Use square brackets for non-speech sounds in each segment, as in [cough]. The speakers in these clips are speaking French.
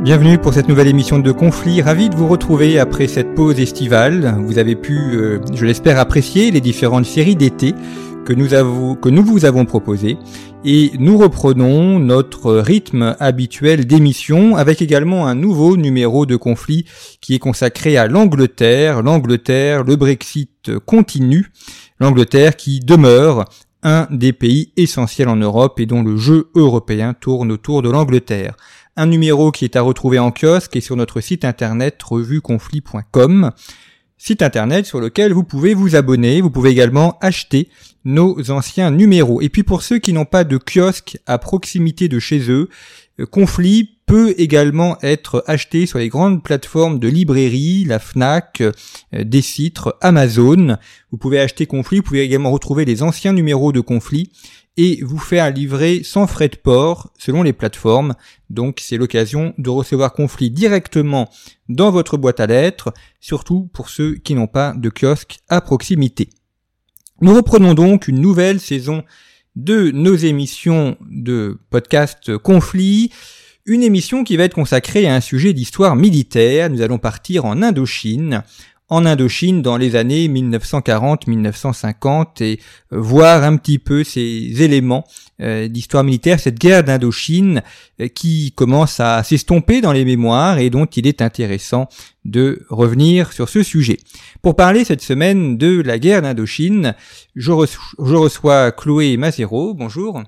Bienvenue pour cette nouvelle émission de Conflit. Ravi de vous retrouver après cette pause estivale. Vous avez pu, euh, je l'espère, apprécier les différentes séries d'été que nous, vous avons proposées. Et nous reprenons notre rythme habituel d'émission avec également un nouveau numéro de conflit qui est consacré à l'Angleterre. L'Angleterre, le Brexit continue. L'Angleterre qui demeure un des pays essentiels en Europe et dont le jeu européen tourne autour de l'Angleterre un numéro qui est à retrouver en kiosque et sur notre site internet revueconflit.com, site internet sur lequel vous pouvez vous abonner, vous pouvez également acheter nos anciens numéros. Et puis pour ceux qui n'ont pas de kiosque à proximité de chez eux, euh, Conflit peut également être acheté sur les grandes plateformes de librairie, la FNAC, euh, des Citres, Amazon. Vous pouvez acheter Conflit, vous pouvez également retrouver les anciens numéros de Conflit et vous faire livrer sans frais de port selon les plateformes. Donc c'est l'occasion de recevoir Conflit directement dans votre boîte à lettres, surtout pour ceux qui n'ont pas de kiosque à proximité. Nous reprenons donc une nouvelle saison de nos émissions de podcast Conflit, une émission qui va être consacrée à un sujet d'histoire militaire. Nous allons partir en Indochine en Indochine dans les années 1940-1950 et euh, voir un petit peu ces éléments euh, d'histoire militaire, cette guerre d'Indochine euh, qui commence à s'estomper dans les mémoires et dont il est intéressant de revenir sur ce sujet. Pour parler cette semaine de la guerre d'Indochine, je, reçois Chloé Mazero. Bonjour.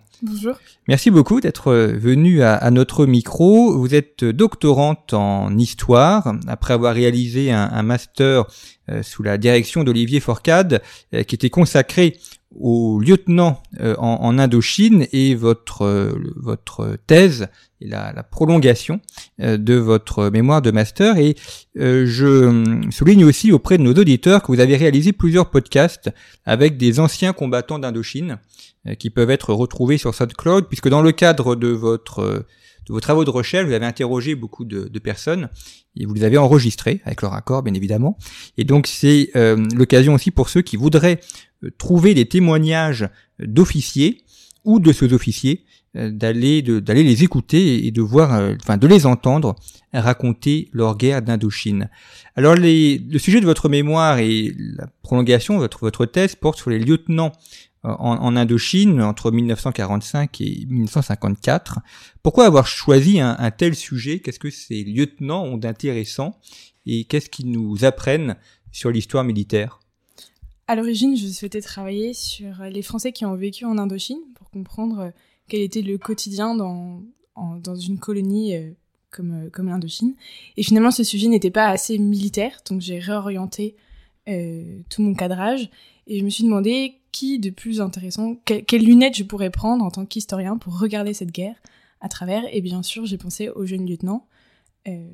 Merci beaucoup d'être venu à, notre micro. Vous êtes doctorante en histoire après avoir réalisé un, master euh, sous la direction d'Olivier Forcade euh, qui était consacré au lieutenant euh, en, Indochine et votre votre thèse et la, la prolongation de votre mémoire de master. Et je souligne aussi auprès de nos auditeurs que vous avez réalisé plusieurs podcasts avec des anciens combattants d'Indochine euh, qui peuvent être retrouvés sur SoundCloud, puisque dans le cadre de votre euh, de vos travaux de recherche, vous avez interrogé beaucoup de, personnes et vous les avez enregistrés avec leur accord, bien évidemment. Et donc c'est euh, l'occasion aussi pour ceux qui voudraient trouver des témoignages d'officiers ou de sous-officiers d'aller d'aller les écouter et de voir, enfin de les entendre raconter leur guerre d'Indochine. Alors le sujet de votre mémoire et la prolongation de votre votre thèse porte sur les lieutenants en, Indochine entre 1945 et 1954. Pourquoi avoir choisi un, tel sujet? Qu'est-ce que ces lieutenants ont d'intéressant? Et qu'est-ce qu'ils nous apprennent sur l'histoire militaire? À l'origine, je souhaitais travailler sur les Français qui ont vécu en Indochine pour comprendre quel était le quotidien dans, dans une colonie euh, comme, euh, comme l'Indochine. Et finalement, ce sujet n'était pas assez militaire, donc j'ai réorienté euh, tout mon cadrage et je me suis demandé qui de plus intéressant, quelles lunettes je pourrais prendre en tant qu'historien pour regarder cette guerre à travers. Et bien sûr, j'ai pensé aux jeunes lieutenants. Euh,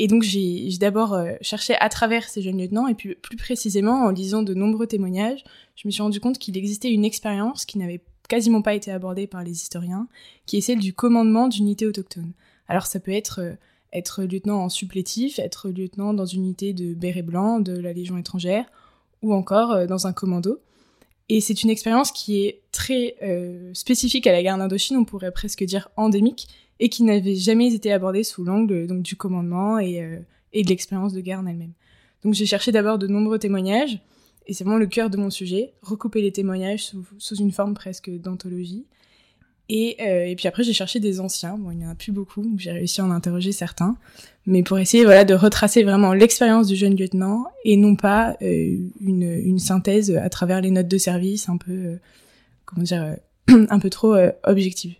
et donc j'ai d'abord euh, cherché à travers ces jeunes lieutenants, et puis plus précisément en lisant de nombreux témoignages, je me suis rendu compte qu'il existait une expérience qui n'avait quasiment pas été abordée par les historiens, qui est celle du commandement d'unités autochtones. Alors ça peut être euh, être lieutenant en supplétif, être lieutenant dans une unité de béret blanc de la Légion étrangère, ou encore dans un commando. Et c'est une expérience qui est très euh, spécifique à la guerre d'Indochine, on pourrait presque dire endémique, et qui n'avait jamais été abordée sous l'angle du commandement et, euh, et de l'expérience de guerre en elle-même. Donc j'ai cherché d'abord de nombreux témoignages, et c'est vraiment le cœur de mon sujet, recouper les témoignages sous, sous une forme presque d'anthologie. Et, euh, et, puis après, j'ai cherché des anciens. Bon, il n'y en a plus beaucoup, donc j'ai réussi à en interroger certains. Mais pour essayer voilà, de retracer vraiment l'expérience du jeune lieutenant et non pas euh, une, synthèse à travers les notes de service un peu, euh, comment dire, [clears throat] un peu trop objective.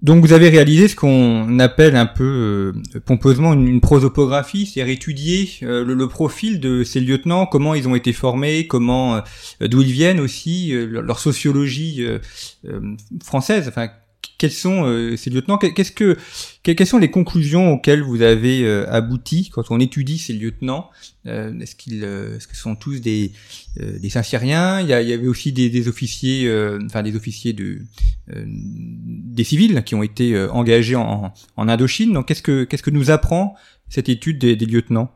Donc vous avez réalisé ce qu'on appelle un peu euh, pompeusement une, prosopographie, c'est-à-dire étudier euh, le, profil de ces lieutenants, comment ils ont été formés, comment euh, d'où ils viennent aussi, leur sociologie française, enfin quels sont euh, ces lieutenants? Qu'est-ce que quelles sont les conclusions auxquelles vous avez euh, abouti quand on étudie ces lieutenants? Euh, Est-ce qu'ils est-ce que sont tous des des Saint-Syriens il, y avait aussi des, des officiers enfin des officiers de des civils qui ont été engagés en, en Indochine. Donc qu'est-ce que qu'est-ce que nous apprend cette étude des, des lieutenants?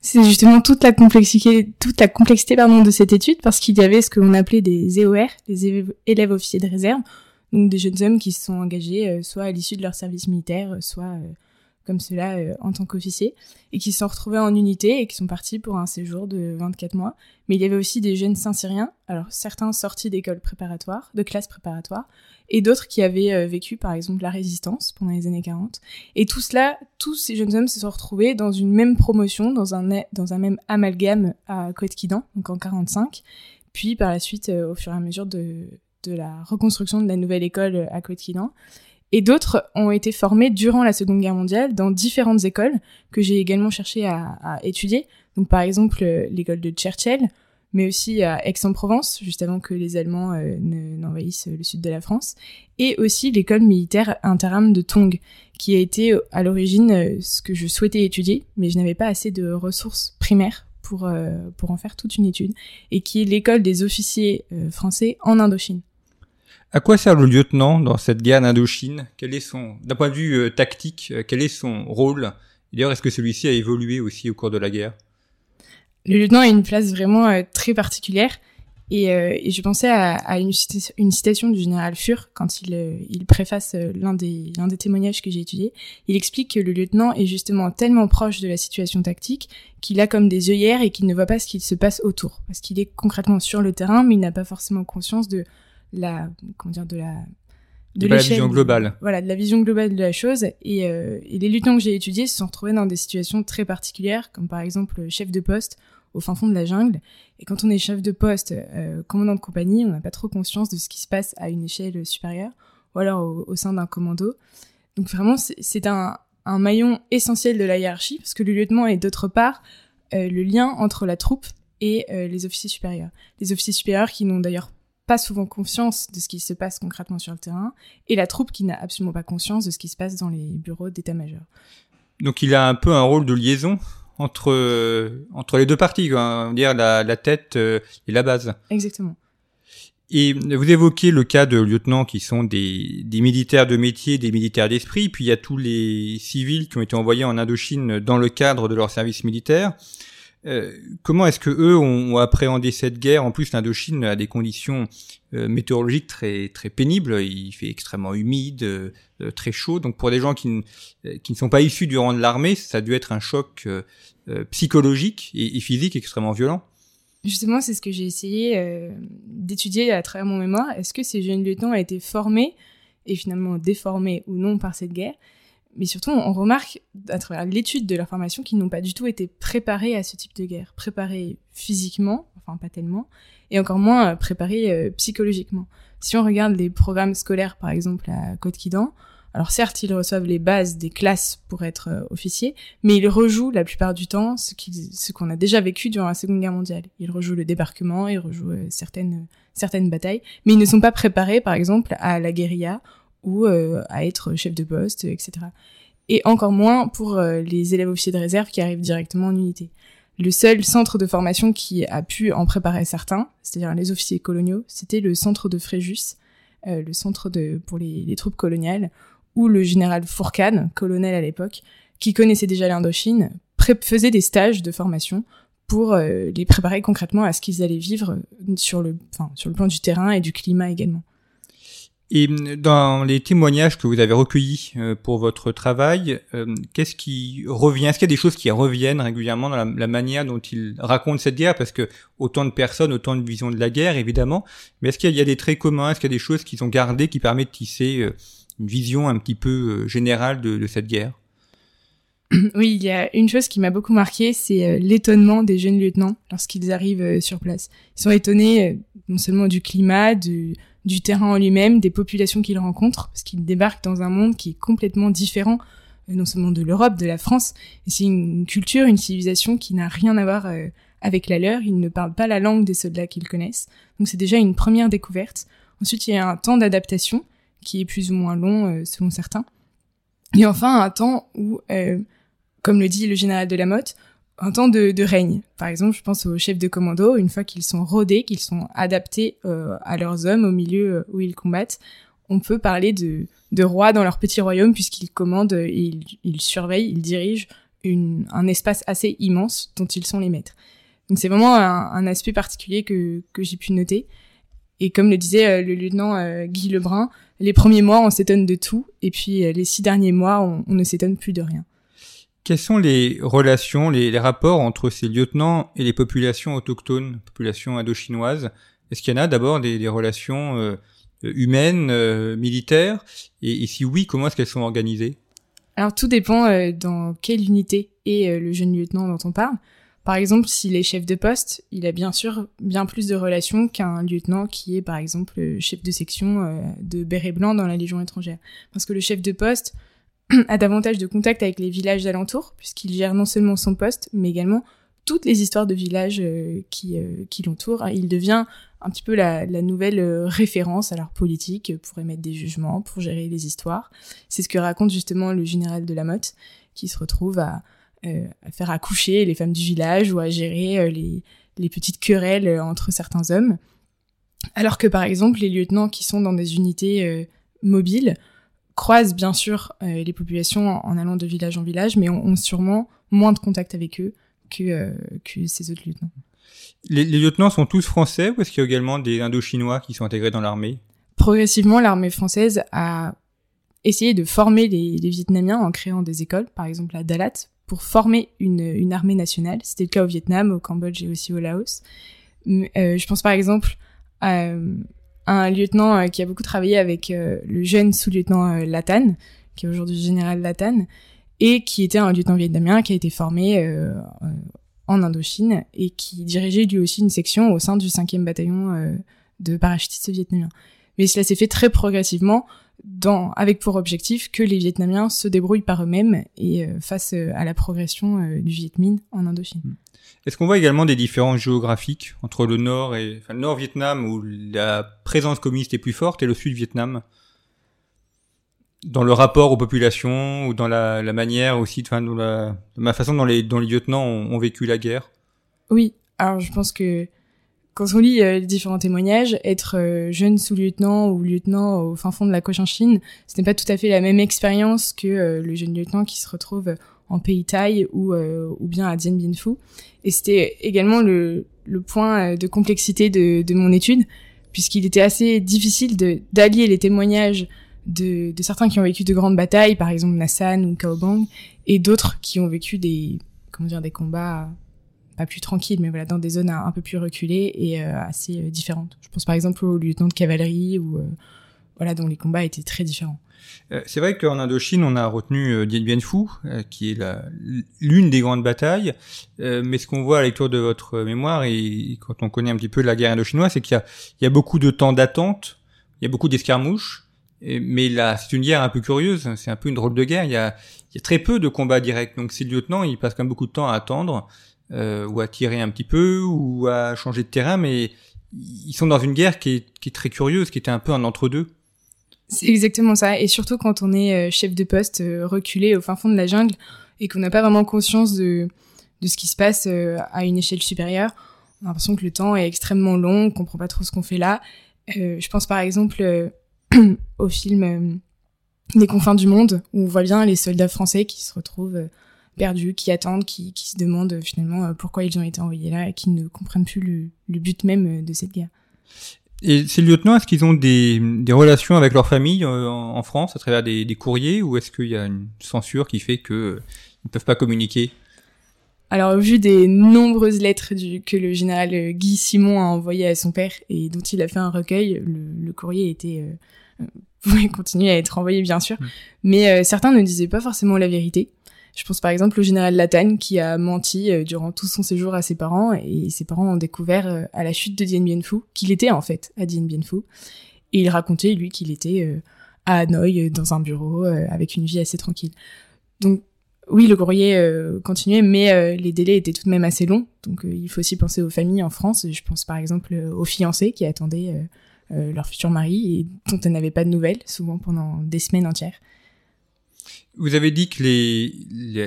C'est justement toute la complexité, toute la complexité pardon, de cette étude parce qu'il y avait ce que l'on appelait des EOR, des élèves officiers de réserve, donc des jeunes hommes qui se sont engagés euh, soit à l'issue de leur service militaire, euh, soit euh, comme cela en tant qu'officiers, et qui se sont retrouvés en unité et qui sont partis pour un séjour de 24 mois. Mais il y avait aussi des jeunes Saint-Syriens, alors certains sortis d'écoles préparatoires, de classes préparatoires, et d'autres qui avaient vécu par exemple la résistance pendant les années 40. Et tout cela, tous ces jeunes hommes se sont retrouvés dans une même promotion, dans un, dans un même amalgame à Coët-Quidan, donc en 45, puis par la suite, au fur et à mesure de, de la reconstruction de la nouvelle école à Coët-Quidan. Et d'autres ont été formés durant la Seconde Guerre mondiale dans différentes écoles que j'ai également cherché à, étudier. Donc par exemple euh, l'école de Churchill, mais aussi à Aix-en-Provence, juste avant que les Allemands euh, n'envahissent le sud de la France, et aussi l'école militaire interim de Tong, qui a été euh, à l'origine ce que je souhaitais étudier, mais je n'avais pas assez de ressources primaires pour, pour en faire toute une étude, et qui est l'école des officiers français en Indochine. À quoi sert le lieutenant dans cette guerre d'Indochine? Quel est son, d'un point de vue euh, tactique, euh, quel est son rôle? D'ailleurs, est-ce que celui-ci a évolué aussi au cours de la guerre? Le lieutenant a une place vraiment euh, très particulière. Et, je pensais à, une, citation du général Fur quand il, préface l'un des, témoignages que j'ai étudiés. Il explique que le lieutenant est justement tellement proche de la situation tactique qu'il a comme des œillères et qu'il ne voit pas ce qu'il se passe autour. Parce qu'il est concrètement sur le terrain, mais il n'a pas forcément conscience de la comment dire de la de, la vision globale. voilà, de la vision globale de la chose. Et, euh, et les lieutenants que j'ai étudiés se sont retrouvés dans des situations très particulières, comme par exemple chef de poste au fin fond de la jungle. Et quand on est chef de poste, euh, commandant de compagnie, on n'a pas trop conscience de ce qui se passe à une échelle supérieure, ou alors au, sein d'un commando. Donc vraiment, c'est un, un maillon essentiel de la hiérarchie, parce que le lieutenant est d'autre part euh, le lien entre la troupe et euh, les officiers supérieurs. Les officiers supérieurs qui n'ont d'ailleurs pas souvent conscience de ce qui se passe concrètement sur le terrain, et la troupe qui n'a absolument pas conscience de ce qui se passe dans les bureaux d'état-major. Donc il a un peu un rôle de liaison entre entre les deux parties, quoi, dire la, la tête euh, et la base. Exactement. Et vous évoquez le cas de lieutenants qui sont des, des militaires de métier, des militaires d'esprit, puis il y a tous les civils qui ont été envoyés en Indochine dans le cadre de leur service militaire. Euh, comment est-ce que eux ont, appréhendé cette guerre? En plus, l'Indochine a des conditions euh, météorologiques très très pénibles. Il fait extrêmement humide, euh, très chaud. Donc pour des gens qui, qui ne sont pas issus du rang de l'armée, ça a dû être un choc psychologique et, physique extrêmement violent. Justement, c'est ce que j'ai essayé d'étudier à travers mon mémoire. Est-ce que ces jeunes lieutenants ont été formés et finalement déformés ou non par cette guerre? Mais surtout, on remarque à travers l'étude de leur formation qu'ils n'ont pas du tout été préparés à ce type de guerre. Préparés physiquement, enfin pas tellement, et encore moins euh, préparés euh, psychologiquement. Si on regarde les programmes scolaires, par exemple, à Côte-Quidan, alors certes, ils reçoivent les bases des classes pour être euh, officiers, mais ils rejouent la plupart du temps ce qu'on a déjà vécu durant la Seconde Guerre mondiale. Ils rejouent le débarquement, ils rejouent certaines, certaines batailles, mais ils ne sont pas préparés, par exemple, à la guérilla ou euh, à être chef de poste, etc. Et encore moins pour euh, les élèves officiers de réserve qui arrivent directement en unité. Le seul centre de formation qui a pu en préparer certains, c'est-à-dire les officiers coloniaux, c'était le centre de Fréjus, euh, le centre de, pour les, les, troupes coloniales, où le général Fourcade, colonel à l'époque, qui connaissait déjà l'Indochine, faisait des stages de formation pour les préparer concrètement à ce qu'ils allaient vivre sur le, sur le plan du terrain et du climat également. Et dans les témoignages que vous avez recueillis euh, pour votre travail, euh, qu'est-ce qui revient? Est-ce qu'il y a des choses qui reviennent régulièrement dans la, manière dont ils racontent cette guerre? Parce que autant de personnes, autant de visions de la guerre, évidemment. Mais est-ce qu'il y, a des traits communs? Est-ce qu'il y a des choses qu'ils ont gardées qui permettent de tisser euh, une vision un petit peu générale de, de cette guerre? [clears throat] Oui, il y a une chose qui m'a beaucoup marqué, c'est l'étonnement des jeunes lieutenants lorsqu'ils arrivent sur place. Ils sont étonnés non seulement du climat, du, du terrain en lui-même, des populations qu'il rencontre, parce qu'il débarque dans un monde qui est complètement différent, euh, non seulement de l'Europe, de la France, et c'est une culture, une civilisation qui n'a rien à voir euh, avec la leur. Il ne parle pas la langue des soldats qu'ils connaissent, donc c'est déjà une première découverte. Ensuite, il y a un temps d'adaptation qui est plus ou moins long euh, selon certains. Et enfin, un temps où, comme le dit le général de la Motte, un temps de, de, règne. Par exemple, je pense aux chefs de commando, une fois qu'ils sont rodés, qu'ils sont adaptés euh, à leurs hommes au milieu euh, où ils combattent, on peut parler de, de rois dans leur petit royaume puisqu'ils commandent ils, ils, surveillent, ils dirigent une, un espace assez immense dont ils sont les maîtres. Donc c'est vraiment un, un, aspect particulier que, que j'ai pu noter. Et comme le disait euh, le lieutenant Guy Lebrun, les premiers mois on s'étonne de tout et puis les six derniers mois on, on ne s'étonne plus de rien. Quelles sont les relations, les, rapports entre ces lieutenants et les populations autochtones, populations indo-chinoises? Est-ce qu'il y en a d'abord des, relations euh, humaines, euh, militaires? Et, si oui, comment est-ce qu'elles sont organisées? Alors tout dépend euh, dans quelle unité est le jeune lieutenant dont on parle. Par exemple, s'il est chef de poste, il a bien sûr bien plus de relations qu'un lieutenant qui est par exemple chef de section de béret blanc dans la Légion étrangère. Parce que le chef de poste, [clears throat] a davantage de contact avec les villages alentours, puisqu'il gère non seulement son poste, mais également toutes les histoires de villages euh, qui, euh, qui l'entourent. Il devient un petit peu la, la nouvelle euh, référence à leur politique pour émettre des jugements, pour gérer les histoires. C'est ce que raconte justement le général de la Motte, qui se retrouve à, à faire accoucher les femmes du village ou à gérer les, les petites querelles entre certains hommes. Alors que par exemple, les lieutenants qui sont dans des unités mobiles croisent bien sûr euh, les populations en, allant de village en village, mais ont, sûrement moins de contact avec eux que, euh, que ces autres lieutenants. Les, lieutenants sont tous français ou est-ce qu'il y a également des Indo-Chinois qui sont intégrés dans l'armée? Progressivement, l'armée française a essayé de former les, Vietnamiens en créant des écoles, par exemple à Dalat, pour former une, une armée nationale. C'était le cas au Vietnam, au Cambodge et aussi au Laos. Euh, je pense par exemple à, un lieutenant euh, qui a beaucoup travaillé avec euh, le jeune sous-lieutenant euh, Latane, qui est aujourd'hui général Latane, et qui était un lieutenant vietnamien qui a été formé en Indochine et qui dirigeait lui aussi une section au sein du 5e bataillon de parachutistes vietnamiens. Mais cela s'est fait très progressivement, dans, avec pour objectif que les Vietnamiens se débrouillent par eux-mêmes et face à la progression du Viet Minh en Indochine. Hmm. Est-ce qu'on voit également des différences géographiques entre le nord et enfin, le nord Vietnam où la présence communiste est plus forte et le sud Vietnam? Dans le rapport aux populations ou dans la, la manière aussi, enfin, dans la, ma façon dont les, dont les lieutenants ont, vécu la guerre? Oui, alors je pense que quand on lit euh, les différents témoignages, être euh, jeune sous-lieutenant ou lieutenant au fin fond de la Cochinchine, ce n'est pas tout à fait la même expérience que euh, le jeune lieutenant qui se retrouve en pays Thaï ou, ou bien à Dien Bien Phu. Et c'était également le, le point euh, de complexité de, de mon étude, puisqu'il était assez difficile d'allier les témoignages de, de, certains qui ont vécu de grandes batailles, par exemple Nassan ou Kaobang, et d'autres qui ont vécu des, comment dire, des combats pas plus tranquilles, mais voilà, dans des zones un, peu plus reculées et euh, assez euh, différentes. Je pense par exemple au lieutenant de cavalerie ou voilà, dont les combats étaient très différents. Euh, c'est vrai qu'en Indochine, on a retenu euh, Dien Bien Phu, euh, qui est l'une des grandes batailles. mais ce qu'on voit à la lecture de votre mémoire et quand on connaît un petit peu la guerre indochinoise, c'est qu'il y, a, beaucoup de temps d'attente, il y a beaucoup d'escarmouches. Mais c'est une guerre un peu curieuse. C'est un peu une drôle de guerre. Il y a, très peu de combats directs. Donc ces lieutenants, ils passent quand même beaucoup de temps à attendre ou à tirer un petit peu ou à changer de terrain. Mais ils sont dans une guerre qui est, qui est très curieuse, qui était un peu un entre-deux. C'est exactement ça. Et surtout quand on est euh, chef de poste euh, reculé au fin fond de la jungle et qu'on n'a pas vraiment conscience de, de ce qui se passe euh, à une échelle supérieure, on a l'impression que le temps est extrêmement long, on comprend pas trop ce qu'on fait là. je pense par exemple [clears throat] au film Les confins du monde, où on voit bien les soldats français qui se retrouvent perdus, qui attendent, qui, qui se demandent finalement pourquoi ils ont été envoyés là et qui ne comprennent plus le, le but même de cette guerre. Et ces lieutenants, est-ce qu'ils ont des, des, relations avec leur famille euh, en, France à travers des, des courriers ou est-ce qu'il y a une censure qui fait qu'ils euh, ne peuvent pas communiquer? Alors, au vu des nombreuses lettres du, que le général euh, Guy Simon a envoyées à son père et dont il a fait un recueil, le, le courrier était euh, [laughs] pouvait continuer à être envoyé bien sûr, mmh. mais certains ne disaient pas forcément la vérité. Je pense par exemple au général Latane qui a menti euh, durant tout son séjour à ses parents et ses parents ont découvert euh, à la chute de Dien Bien Phu qu'il était en fait à Dien Bien Phu. Et il racontait lui qu'il était euh, à Hanoï dans un bureau avec une vie assez tranquille. Donc oui, le courrier continuait, mais les délais étaient tout de même assez longs. Donc il faut aussi penser aux familles en France. Je pense par exemple aux fiancés qui attendaient leur futur mari et dont elles n'avaient pas de nouvelles, souvent pendant des semaines entières. Vous avez dit que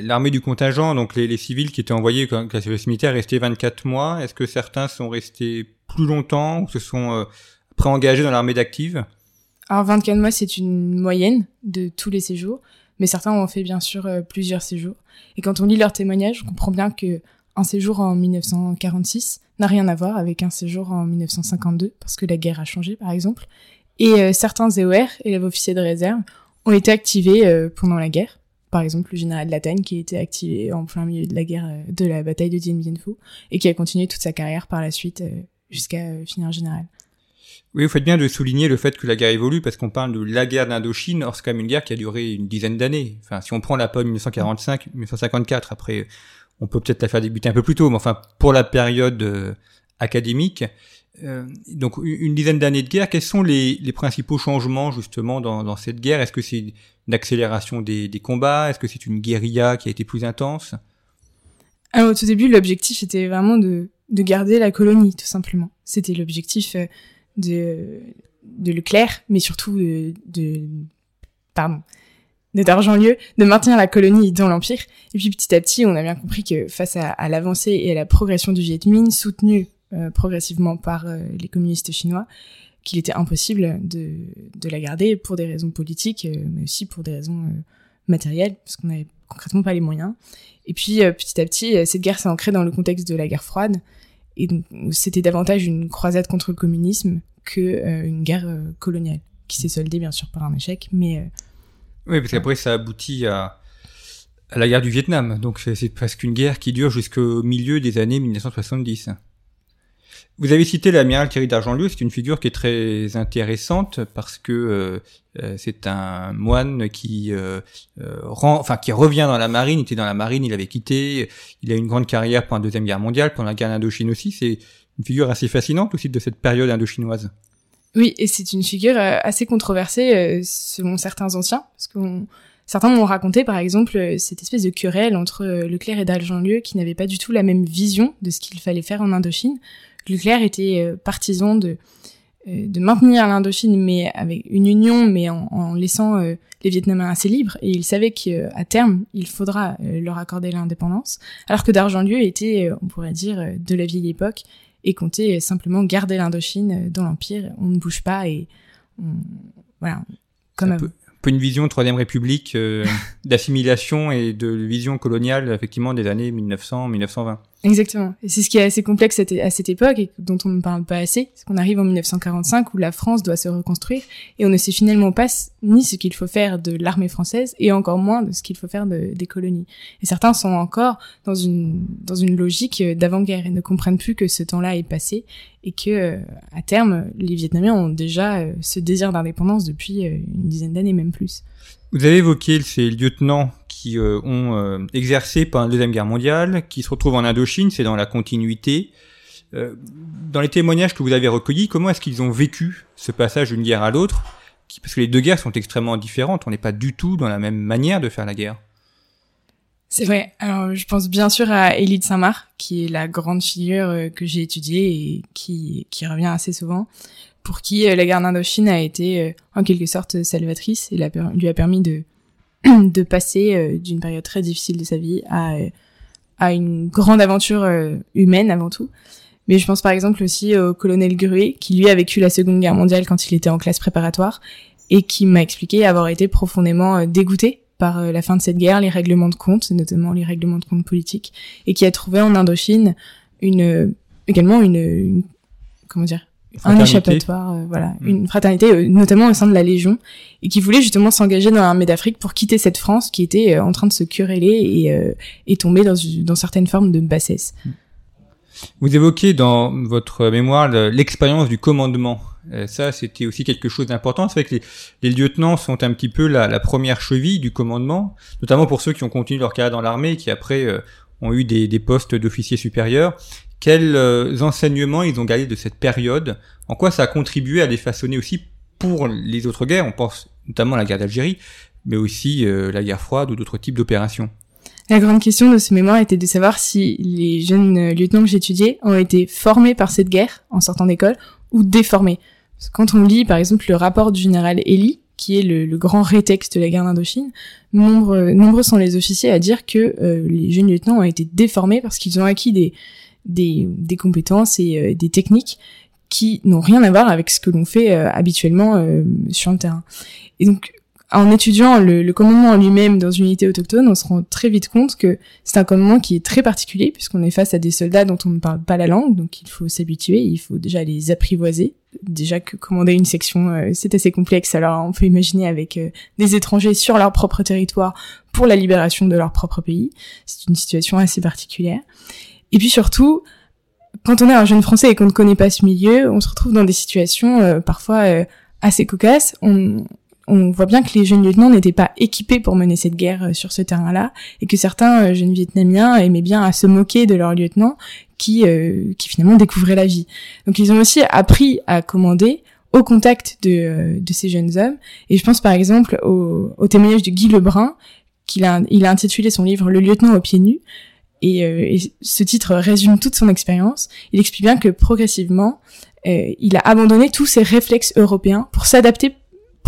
l'armée du contingent, donc les, civils qui étaient envoyés quand le service militaire, restaient 24 mois. Est-ce que certains sont restés plus longtemps ou se sont euh, préengagés dans l'armée d'active? Alors 24 mois, c'est une moyenne de tous les séjours, mais certains ont fait bien sûr euh, plusieurs séjours. Et quand on lit leurs témoignages, on comprend bien que un séjour en 1946 n'a rien à voir avec un séjour en 1952, parce que la guerre a changé, par exemple. Et euh, certains EOR, élèves officiers de réserve, ont été activés euh, pendant la guerre. Par exemple, le général Latane qui a été activé en plein milieu de la guerre euh, de la bataille de Dien Bien Phu et qui a continué toute sa carrière par la suite euh, jusqu'à finir général. Oui, vous faites bien de souligner le fait que la guerre évolue parce qu'on parle de la guerre d'Indochine, or c'est quand même une guerre qui a duré une dizaine d'années. Si on prend la période 1945, 1954, après, on peut peut-être la faire débuter un peu plus tôt, mais enfin, pour la période académique, euh, donc une dizaine d'années de guerre, quels sont les, principaux changements justement dans, cette guerre? Est-ce que c'est une accélération des, combats? Est-ce que c'est une guérilla qui a été plus intense? Alors au tout début, l'objectif était vraiment de, de garder la colonie, tout simplement. C'était l'objectif euh, de, de Leclerc, mais surtout de, de pardon, de d'Argentlieu, de maintenir la colonie dans l'Empire. Et puis petit à petit, on a bien compris que face à, l'avancée et à la progression du Viet Minh, soutenu euh, progressivement par euh, les communistes chinois, qu'il était impossible de, de, la garder pour des raisons politiques, euh, mais aussi pour des raisons matérielles, parce qu'on n'avait concrètement pas les moyens. Et puis petit à petit, cette guerre s'est ancrée dans le contexte de la guerre froide, et c'était davantage une croisade contre le communisme que une guerre coloniale, qui s'est soldée bien sûr par un échec, mais oui, parce qu'après ça aboutit à, à la guerre du Vietnam, donc c'est presque une guerre qui dure jusqu'au milieu des années 1970. Vous avez cité l'amiral Thierry d'Argentlieu, c'est une figure qui est très intéressante parce que euh, euh, c'est un moine qui euh, qui revient dans la marine, il était dans la marine, il avait quitté, il a une grande carrière pendant la deuxième guerre mondiale, pendant la guerre d'Indochine aussi. C'est une figure assez fascinante aussi de cette période indochinoise. Oui, et c'est une figure assez controversée selon certains anciens, parce que certains m'ont raconté par exemple cette espèce de querelle entre Leclerc et d'Argentlieu qui n'avaient pas du tout la même vision de ce qu'il fallait faire en Indochine. Leclerc était euh, partisan de euh, de maintenir l'Indochine, mais avec une union, mais en, laissant euh, les Vietnamiens assez libres. Et il savait qu'à terme, il faudra leur accorder l'indépendance. Alors que d'Argentlieu était, on pourrait dire, de la vieille époque et comptait simplement garder l'Indochine dans l'Empire. On ne bouge pas et voilà, comme un peu, une vision Troisième République [laughs] d'assimilation et de vision coloniale, effectivement, des années 1900-1920. Exactement. Et c'est ce qui est assez complexe à cette époque et dont on ne parle pas assez. C'est qu'on arrive en 1945 où la France doit se reconstruire et on ne sait finalement pas ni ce qu'il faut faire de l'armée française et encore moins de ce qu'il faut faire de, des colonies. Et certains sont encore dans une, dans une logique d'avant-guerre et ne comprennent plus que ce temps-là est passé et que, euh, à terme, les Vietnamiens ont déjà euh, ce désir d'indépendance depuis euh, une dizaine d'années, même plus. Vous avez évoqué ces lieutenants qui euh, ont euh, exercé pendant la Deuxième Guerre mondiale, qui se retrouvent en Indochine, c'est dans la continuité. Euh, dans les témoignages que vous avez recueillis, comment est-ce qu'ils ont vécu ce passage d'une guerre à l'autre Parce que les deux guerres sont extrêmement différentes, on n'est pas du tout dans la même manière de faire la guerre? C'est vrai. Alors, je pense bien sûr à Élie Saint-Marc, qui est la grande figure que j'ai étudiée et qui, qui revient assez souvent pour qui la guerre d'Indochine a été en quelque sorte salvatrice et lui a permis de, [clears throat] de passer euh, d'une période très difficile de sa vie à, à une grande aventure humaine avant tout. Mais je pense par exemple aussi au colonel Gruet, qui lui a vécu la Seconde Guerre mondiale quand il était en classe préparatoire et qui m'a expliqué avoir été profondément dégoûté par la fin de cette guerre, les règlements de compte, notamment les règlements de compte politiques, et qui a trouvé en Indochine une également une, une comment dire un échappatoire, euh, voilà, mm. une fraternité, euh, notamment au sein de la Légion, et qui voulait justement s'engager dans l'armée d'Afrique pour quitter cette France qui était euh, en train de se quereller et, et tomber dans, dans certaines formes de bassesse. Mm. Vous évoquez dans votre mémoire l'expérience du commandement. Ça, c'était aussi quelque chose d'important. C'est vrai que les, lieutenants sont un petit peu la, première cheville du commandement, notamment pour ceux qui ont continué leur carrière dans l'armée, qui après ont eu des, postes d'officiers supérieurs. Quels euh, enseignements ils ont gardés de cette période En quoi ça a contribué à les façonner aussi pour les autres guerres On pense notamment à la guerre d'Algérie, mais aussi la guerre froide ou d'autres types d'opérations. La grande question de ce mémoire était de savoir si les jeunes lieutenants que j'étudiais ont été formés par cette guerre en sortant d'école ou déformés. Quand on lit par exemple le rapport du général Elie, qui est le, grand rétexte de la guerre d'Indochine, nombreux, nombreux sont les officiers à dire que euh, les jeunes lieutenants ont été déformés parce qu'ils ont acquis des, des, des compétences et euh, des techniques qui n'ont rien à voir avec ce que l'on fait euh, habituellement sur le terrain. Et donc en étudiant le, le commandement en lui-même dans une unité autochtone, on se rend très vite compte que c'est un commandement qui est très particulier puisqu'on est face à des soldats dont on ne parle pas la langue, donc il faut s'habituer, il faut déjà les apprivoiser. Déjà que commander une section, euh, c'est assez complexe, alors on peut imaginer avec euh, des étrangers sur leur propre territoire pour la libération de leur propre pays. C'est une situation assez particulière. Et puis surtout, quand on est un jeune Français et qu'on ne connaît pas ce milieu, on se retrouve dans des situations euh, parfois assez cocasses. On, on voit bien que les jeunes lieutenants n'étaient pas équipés pour mener cette guerre euh, sur ce terrain-là, et que certains euh, jeunes Vietnamiens aimaient bien à se moquer de leurs lieutenants qui, euh, qui finalement découvraient la vie. Donc ils ont aussi appris à commander au contact de, de ces jeunes hommes. Et je pense par exemple au, au témoignage de Guy Lebrun, qu'il a, il a intitulé son livre Le lieutenant aux pieds nus. Et, et ce titre résume toute son expérience. Il explique bien que progressivement, il a abandonné tous ses réflexes européens pour s'adapter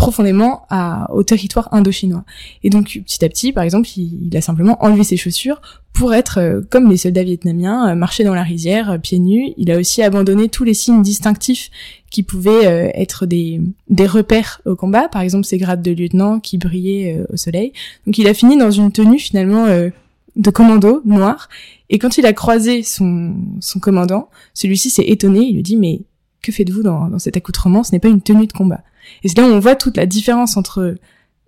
profondément à, au territoire indo-chinois. Et donc petit à petit, par exemple, il, a simplement enlevé ses chaussures pour être euh, comme les soldats vietnamiens, euh, marcher dans la rizière euh, pieds nus. Il a aussi abandonné tous les signes distinctifs qui pouvaient être des, des repères au combat, par exemple ses grades de lieutenant qui brillaient au soleil. Donc il a fini dans une tenue finalement de commando noir. Et quand il a croisé son, son commandant, celui-ci s'est étonné. Il lui dit mais que faites-vous dans, dans cet accoutrement? Ce n'est pas une tenue de combat. Et c'est là où on voit toute la différence entre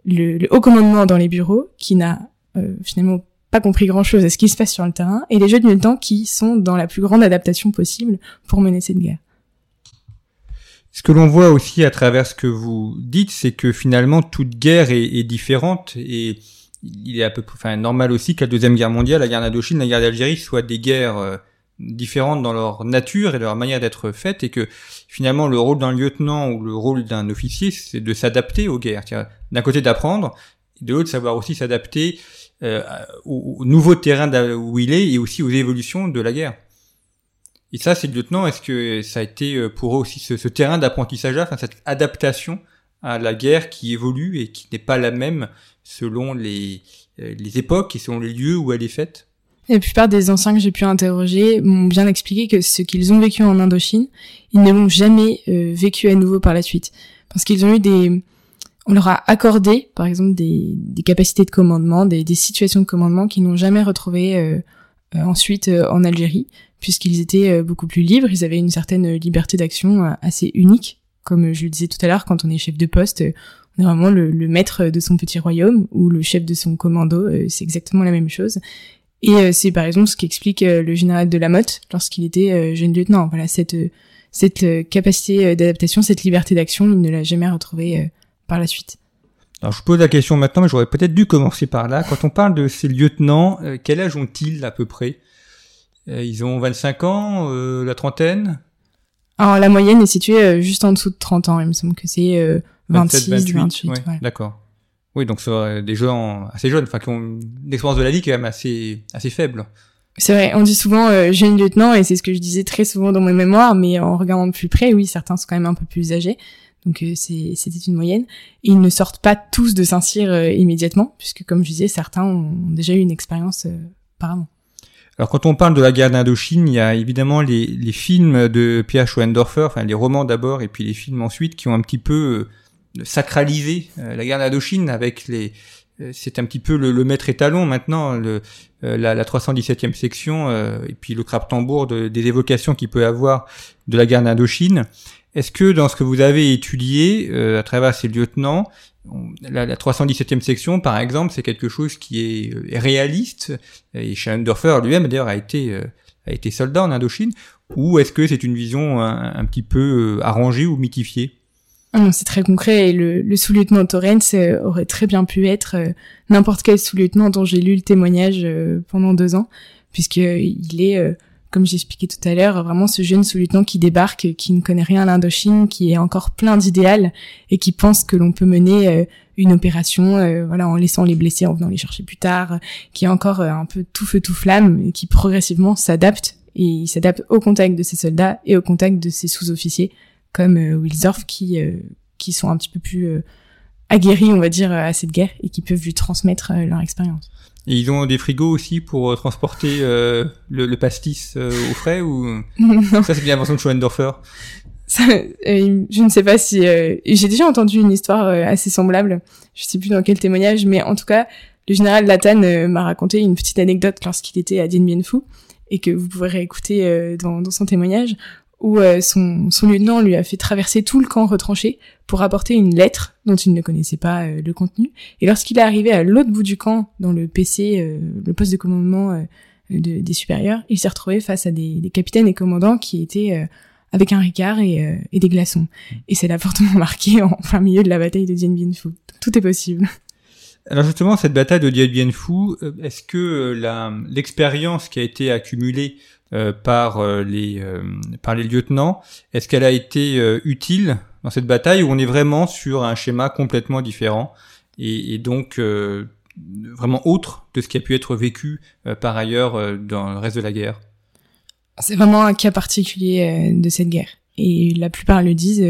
le, haut commandement dans les bureaux, qui n'a euh, finalement pas compris grand-chose à ce qui se passe sur le terrain, et les jeunes militants qui sont dans la plus grande adaptation possible pour mener cette guerre. Ce que l'on voit aussi à travers ce que vous dites, c'est que finalement toute guerre est, différente et il est à peu près enfin, normal aussi que la deuxième guerre mondiale, la guerre d'Indochine, la guerre d'Algérie soient des guerres euh, différentes dans leur nature et leur manière d'être faites et que finalement le rôle d'un lieutenant ou le rôle d'un officier c'est de s'adapter aux guerres. D'un côté d'apprendre de l'autre savoir aussi s'adapter euh, au, nouveau terrain où il est et aussi aux évolutions de la guerre. Et ça c'est le lieutenant est-ce que ça a été euh, pour eux aussi ce, ce terrain d'apprentissage là cette adaptation à la guerre qui évolue et qui n'est pas la même selon les, euh, les époques et selon les lieux où elle est faite la plupart des anciens que j'ai pu interroger m'ont bien expliqué que ce qu'ils ont vécu en Indochine, ils ne l'ont jamais euh, vécu à nouveau par la suite. Parce qu'ils ont eu des... On leur a accordé, par exemple, des, des capacités de commandement, des, des situations de commandement qu'ils n'ont jamais retrouvées euh, ensuite en Algérie, puisqu'ils étaient beaucoup plus libres, ils avaient une certaine liberté d'action assez unique. Comme je le disais tout à l'heure, quand on est chef de poste, on est vraiment le, maître de son petit royaume, ou le chef de son commando, c'est exactement la même chose. Et euh, c'est par exemple ce qu'explique euh, le général de la Motte lorsqu'il était euh, jeune lieutenant. Voilà, cette, cette capacité d'adaptation, cette liberté d'action, il ne l'a jamais retrouvée par la suite. Alors je pose la question maintenant, mais j'aurais peut-être dû commencer par là. Quand on parle de ces lieutenants, quel âge ont-ils à peu près? Ils ont 25 ans, la trentaine? Alors la moyenne est située juste en dessous de 30 ans, il me semble que c'est 26, 28. 28 ouais. D'accord. Oui, donc c'est des gens assez jeunes, enfin qui ont une expérience de la vie quand même assez assez faible. C'est vrai, on dit souvent euh, jeune lieutenant et c'est ce que je disais très souvent dans mes mémoires, mais en regardant de plus près, oui, certains sont quand même un peu plus âgés, donc euh, c'était une moyenne. Et ils ne sortent pas tous de Saint-Cyr euh, immédiatement, puisque comme je disais, certains ont déjà eu une expérience euh, apparemment. Alors quand on parle de la guerre d'Indochine, il y a évidemment les, les films de Pierre Schoendorfer, enfin les romans d'abord et puis les films ensuite, qui ont un petit peu sacraliser euh, la guerre d'Indochine avec les euh, c'est un petit peu le, maître étalon maintenant, le, euh, la, la 317e section, et puis le crap tambour de, des évocations qu'il peut avoir de la guerre d'Indochine. Est-ce que dans ce que vous avez étudié à travers ces lieutenants, la, la 317e section, par exemple, c'est quelque chose qui est, réaliste, et Schoendorfer lui-même d'ailleurs a été a été soldat en Indochine, ou est-ce que c'est une vision un, petit peu arrangée ou mythifiée? Ah c'est très concret et le, sous-lieutenant Torrens aurait très bien pu être n'importe quel sous-lieutenant dont j'ai lu le témoignage pendant deux ans, puisqu'il est comme j'expliquais tout à l'heure, vraiment ce jeune sous-lieutenant qui débarque, qui ne connaît rien à l'Indochine, qui est encore plein d'idéal et qui pense que l'on peut mener euh, une opération, euh, voilà, en laissant les blessés, en venant les chercher plus tard, qui est encore euh, un peu tout feu tout flamme et qui progressivement s'adapte et il s'adapte au contact de ses soldats et au contact de ses sous-officiers comme Wilsdorf qui qui sont un petit peu plus aguerris, on va dire, à cette guerre et qui peuvent lui transmettre leur expérience. Et ils ont des frigos aussi pour euh, transporter euh, le, le, pastis euh, au frais ou [laughs] non. ça c'est bien l'invention de Schoendorfer. Ça, je ne sais pas si j'ai déjà entendu une histoire assez semblable. Je sais plus dans quel témoignage, mais en tout cas, le général Latane m'a raconté une petite anecdote lorsqu'il était à Dien Bien Phu et que vous pourrez réécouter dans, dans son témoignage où euh, son, lieutenant lui a fait traverser tout le camp retranché pour apporter une lettre dont il ne connaissait pas euh, le contenu. Et lorsqu'il est arrivé à l'autre bout du camp, dans le PC, euh, le poste de commandement des supérieurs, il s'est retrouvé face à des, capitaines et commandants qui étaient avec un ricard et, des glaçons. Et c'est l'a fortement [laughs] marqué en plein milieu de la bataille de Dien Bien Phu. Tout est possible. Alors justement, cette bataille de Dien Bien Phu, est-ce que l'expérience qui a été accumulée par euh, les euh, par les lieutenants. Est-ce qu'elle a été utile dans cette bataille où on est vraiment sur un schéma complètement différent et, et donc vraiment autre de ce qui a pu être vécu par ailleurs dans le reste de la guerre? C'est vraiment un cas particulier de cette guerre et la plupart le disent.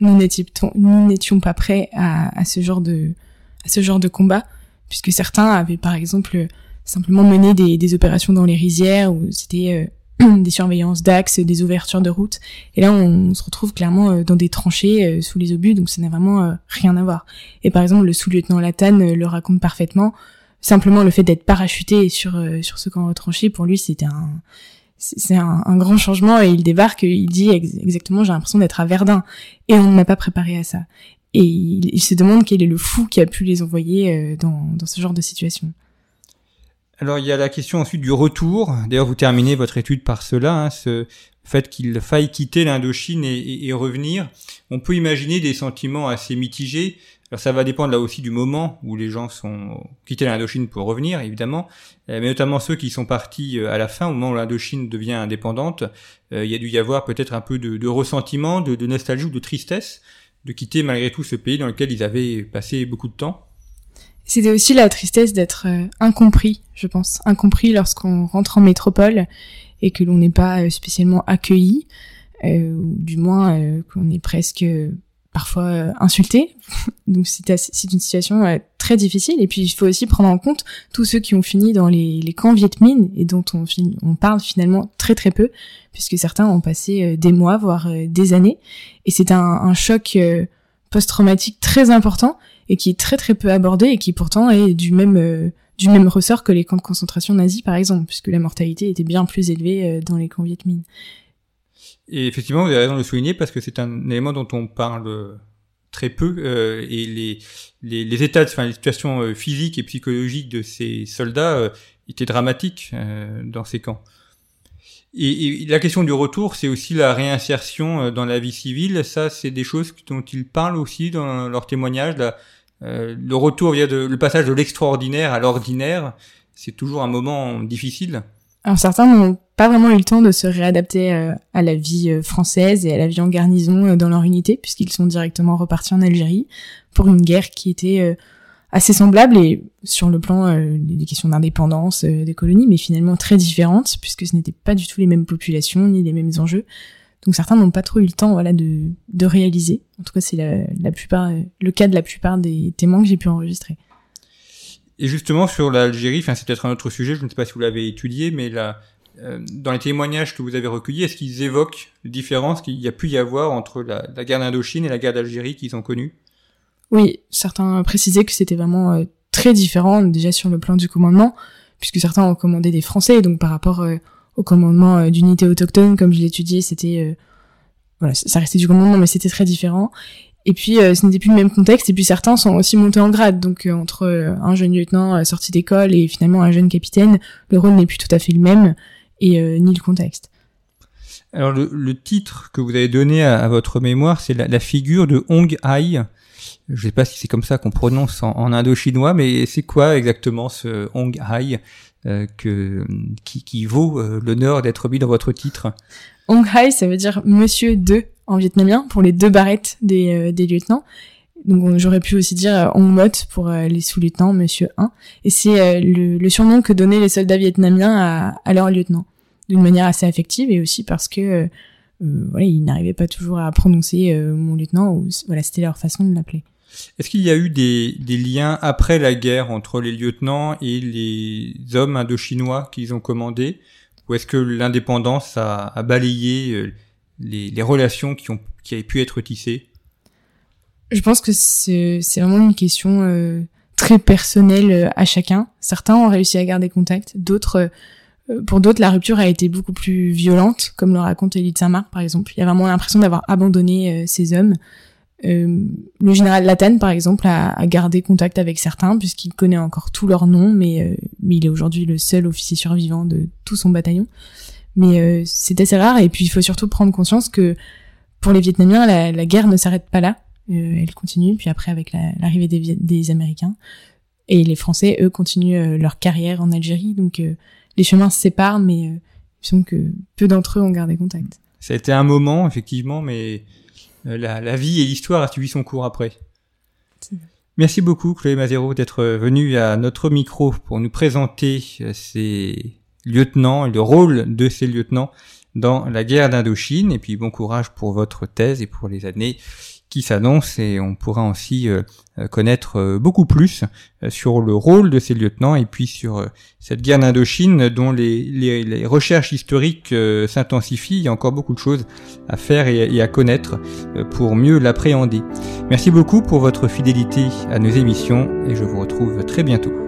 nous n'étions pas prêts à, à ce genre de à ce genre de combat puisque certains avaient par exemple simplement mené des, des opérations dans les rizières où c'était [clears throat] des surveillances d'axes, des ouvertures de routes. Et là, on, se retrouve clairement euh, dans des tranchées euh, sous les obus, donc ça n'a vraiment euh, rien à voir. Et par exemple, le sous-lieutenant Latane le raconte parfaitement. Simplement, le fait d'être parachuté sur sur ce camp retranché, pour lui, c'était un c'est un, grand changement et il débarque, il dit exactement, j'ai l'impression d'être à Verdun et on ne m'a pas préparé à ça. Et il, il, se demande quel est le fou qui a pu les envoyer dans, dans ce genre de situation. Alors il y a la question ensuite du retour. D'ailleurs vous terminez votre étude par cela, hein, ce fait qu'il faille quitter l'Indochine et, revenir. On peut imaginer des sentiments assez mitigés. Alors ça va dépendre là aussi du moment où les gens sont quittés l'Indochine pour revenir, évidemment, euh, mais notamment ceux qui sont partis euh, à la fin, au moment où l'Indochine devient indépendante. Euh, il y a dû y avoir peut-être un peu de, de ressentiment, de, de nostalgie ou de tristesse de quitter malgré tout ce pays dans lequel ils avaient passé beaucoup de temps. C'était aussi la tristesse d'être euh, incompris, je pense, incompris lorsqu'on rentre en métropole et que l'on n'est pas euh, spécialement accueilli, euh, ou du moins qu'on est presque parfois insulté. [laughs] Donc c'est une situation très difficile. Et puis il faut aussi prendre en compte tous ceux qui ont fini dans les, les camps Viet Minh et dont on, on, parle finalement très très peu, puisque certains ont passé des mois, voire des années. Et c'est un, un choc post-traumatique très important et qui est très très peu abordé et qui pourtant est du même euh, du même ressort que les camps de concentration nazis par exemple, puisque la mortalité était bien plus élevée euh, dans les camps Viet Minh. Et effectivement, vous avez raison de le souligner parce que c'est un élément dont on parle très peu euh, et les, les, états, enfin les situations physiques et psychologiques de ces soldats étaient dramatiques dans ces camps. Et, la question du retour, c'est aussi la réinsertion dans la vie civile. Ça, c'est des choses dont ils parlent aussi dans leur témoignage, la, euh, le retour via de, le passage de l'extraordinaire à l'ordinaire, c'est toujours un moment difficile. Alors certains n'ont pas vraiment eu le temps de se réadapter euh, à la vie euh, française et à la vie en garnison dans leur unité, puisqu'ils sont directement repartis en Algérie pour une guerre qui était assez semblable et sur le plan des questions d'indépendance des colonies, mais finalement très différentes, puisque ce n'étaient pas du tout les mêmes populations ni les mêmes enjeux. Donc certains n'ont pas trop eu le temps voilà de, de réaliser. En tout cas, c'est la, la plupart le cas de la plupart des témoins que j'ai pu enregistrer. Et justement sur l'Algérie, enfin c'est peut-être un autre sujet, je ne sais pas si vous l'avez étudié, mais là, euh, dans les témoignages que vous avez recueillis, est-ce qu'ils évoquent les différences qu'il y a pu y avoir entre la, la guerre d'Indochine et la guerre d'Algérie qu'ils ont connue? Oui, certains précisaient que c'était vraiment euh, très différent déjà sur le plan du commandement, puisque certains ont commandé des Français, donc par rapport euh, au commandement euh, d'unités autochtones, comme je l'étudiais, c'était euh, voilà, ça restait du commandement, mais c'était très différent. Et puis euh, ce n'était plus le même contexte. Et puis certains sont aussi montés en grade, donc entre un jeune lieutenant sorti d'école et finalement un jeune capitaine, le rôle n'est plus tout à fait le même. et ni le contexte. Alors le, titre que vous avez donné à, votre mémoire, c'est la, figure de Hong Hai. Je sais pas si c'est comme ça qu'on prononce en, en indo-chinois, mais c'est quoi exactement ce Hong Hai euh, que, qui, qui vaut euh, l'honneur d'être mis dans votre titre? Hong Hai, ça veut dire Monsieur 2 en vietnamien pour les deux barrettes des, euh, des lieutenants. Donc j'aurais pu aussi dire Hong Mot pour les sous-lieutenants, Monsieur 1. Et c'est le, le, surnom que donnaient les soldats vietnamiens à, à leurs lieutenants d'une manière assez affective et aussi parce que euh, voilà, ils n'arrivaient pas toujours à prononcer euh, mon lieutenant ou voilà, c'était leur façon de l'appeler. Est-ce qu'il y a eu des, des, liens après la guerre entre les lieutenants et les hommes indochinois qu'ils ont commandés? Ou est-ce que l'indépendance a, a, balayé euh, les, les, relations qui, ont, qui avaient pu être tissées? Je pense que c'est vraiment une question euh, très personnelle à chacun. Certains ont réussi à garder contact, d'autres euh, pour d'autres, la rupture a été beaucoup plus violente, comme le raconte Élite Saint-Marc, par exemple. Il y a vraiment l'impression d'avoir abandonné euh, ces hommes. Euh, le général Latane, par exemple, a, gardé contact avec certains, puisqu'il connaît encore tous leurs noms, mais, euh, il est aujourd'hui le seul officier survivant de tout son bataillon. Mais c'est assez rare, et puis il faut surtout prendre conscience que pour les Vietnamiens, la, la guerre ne s'arrête pas là. elle continue, puis après avec l'arrivée des, des, Américains. Et les Français, eux, continuent leur carrière en Algérie, donc les chemins se séparent, mais euh, il semble que peu d'entre eux ont gardé contact. Ça a été un moment, effectivement, mais euh, la, vie et l'histoire a suivi son cours après. Merci beaucoup, Chloé Mazero, d'être venue à notre micro pour nous présenter euh, ces lieutenants et le rôle de ces lieutenants dans la guerre d'Indochine. Et puis bon courage pour votre thèse et pour les années qui s'annonce et on pourra aussi euh, euh, connaître euh, beaucoup plus sur le rôle de ces lieutenants et puis sur cette guerre d'Indochine dont les, recherches historiques s'intensifient. Il y a encore beaucoup de choses à faire et à connaître pour mieux l'appréhender. Merci beaucoup pour votre fidélité à nos émissions et je vous retrouve très bientôt.